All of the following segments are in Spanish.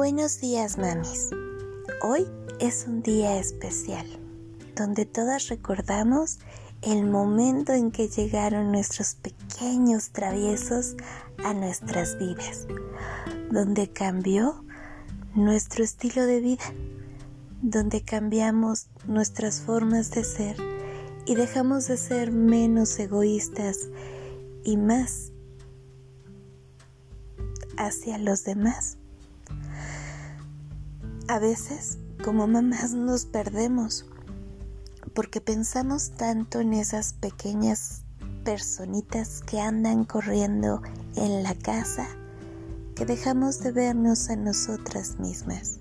Buenos días, mamis. Hoy es un día especial, donde todas recordamos el momento en que llegaron nuestros pequeños traviesos a nuestras vidas, donde cambió nuestro estilo de vida, donde cambiamos nuestras formas de ser y dejamos de ser menos egoístas y más hacia los demás. A veces, como mamás, nos perdemos porque pensamos tanto en esas pequeñas personitas que andan corriendo en la casa que dejamos de vernos a nosotras mismas.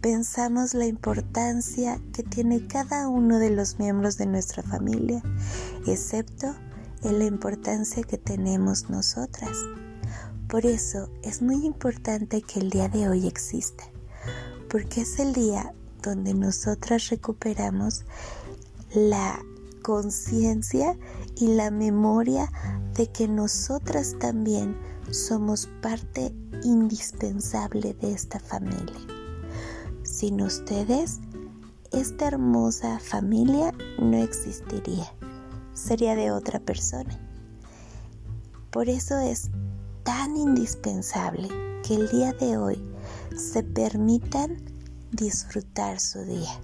Pensamos la importancia que tiene cada uno de los miembros de nuestra familia, excepto en la importancia que tenemos nosotras. Por eso es muy importante que el día de hoy exista, porque es el día donde nosotras recuperamos la conciencia y la memoria de que nosotras también somos parte indispensable de esta familia. Sin ustedes, esta hermosa familia no existiría, sería de otra persona. Por eso es tan indispensable que el día de hoy se permitan disfrutar su día.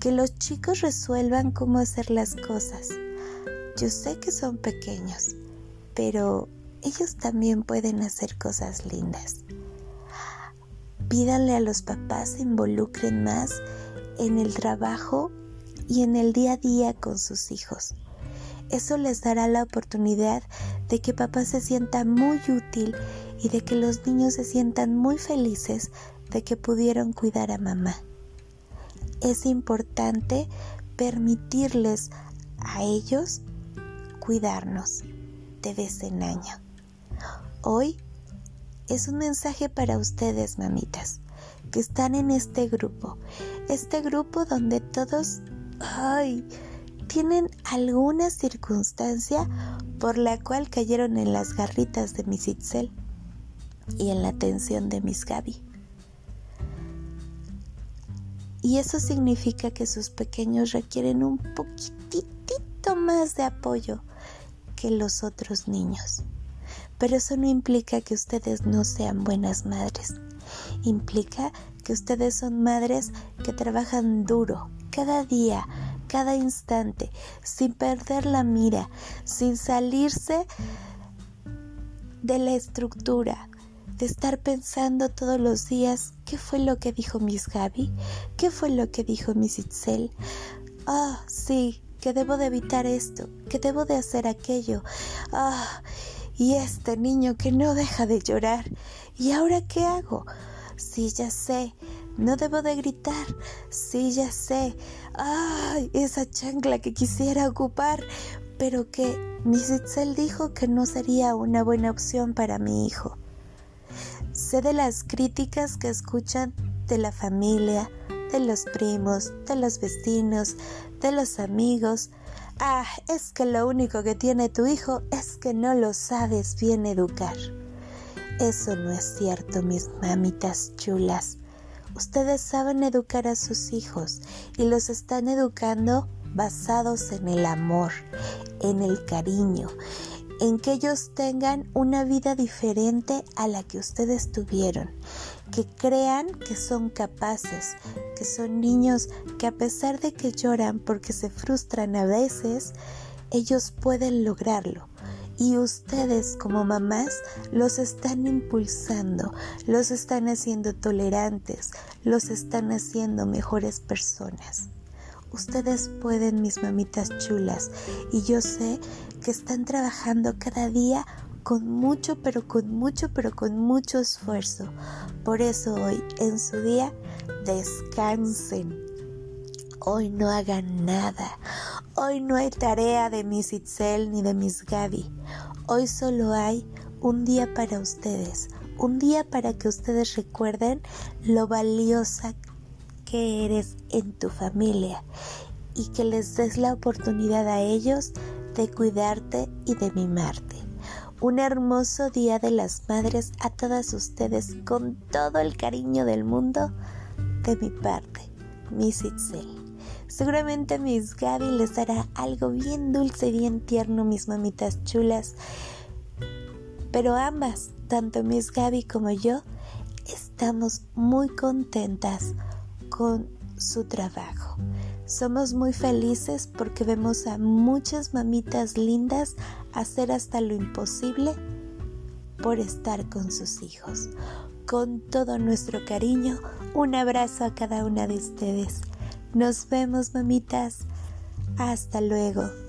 Que los chicos resuelvan cómo hacer las cosas. Yo sé que son pequeños, pero ellos también pueden hacer cosas lindas. Pídanle a los papás se involucren más en el trabajo y en el día a día con sus hijos. Eso les dará la oportunidad de que papá se sienta muy útil y de que los niños se sientan muy felices de que pudieron cuidar a mamá. Es importante permitirles a ellos cuidarnos de vez en año. Hoy es un mensaje para ustedes, mamitas, que están en este grupo. Este grupo donde todos, ay, tienen alguna circunstancia por la cual cayeron en las garritas de mis Itzel y en la atención de mis Gaby. Y eso significa que sus pequeños requieren un poquitito más de apoyo que los otros niños. Pero eso no implica que ustedes no sean buenas madres. Implica que ustedes son madres que trabajan duro cada día, cada instante, sin perder la mira, sin salirse de la estructura, de estar pensando todos los días qué fue lo que dijo Miss Gaby, qué fue lo que dijo Miss Itzel. Ah, sí, que debo de evitar esto, que debo de hacer aquello. Ah, y este niño que no deja de llorar. ¿Y ahora qué hago? Sí, ya sé. No debo de gritar. Sí, ya sé. ¡Ay! Esa chancla que quisiera ocupar. Pero que Miss Itzel dijo que no sería una buena opción para mi hijo. Sé de las críticas que escuchan de la familia, de los primos, de los vecinos, de los amigos, Ah, es que lo único que tiene tu hijo es que no lo sabes bien educar. Eso no es cierto, mis mamitas chulas. Ustedes saben educar a sus hijos y los están educando basados en el amor, en el cariño, en que ellos tengan una vida diferente a la que ustedes tuvieron, que crean que son capaces, que son niños que a pesar de que lloran porque se frustran a veces, ellos pueden lograrlo. Y ustedes como mamás los están impulsando, los están haciendo tolerantes, los están haciendo mejores personas. Ustedes pueden, mis mamitas chulas, y yo sé que están trabajando cada día con mucho, pero con mucho, pero con mucho esfuerzo. Por eso hoy, en su día, descansen. Hoy no hagan nada. Hoy no hay tarea de Miss Itzel ni de Miss Gaby. Hoy solo hay un día para ustedes. Un día para que ustedes recuerden lo valiosa que eres en tu familia y que les des la oportunidad a ellos de cuidarte y de mimarte un hermoso día de las madres a todas ustedes con todo el cariño del mundo de mi parte, Miss Itzel. Seguramente Miss Gaby les dará algo bien dulce y bien tierno, mis mamitas chulas. Pero ambas, tanto Miss Gaby como yo, estamos muy contentas con su trabajo. Somos muy felices porque vemos a muchas mamitas lindas hacer hasta lo imposible por estar con sus hijos. Con todo nuestro cariño, un abrazo a cada una de ustedes. Nos vemos, mamitas. Hasta luego.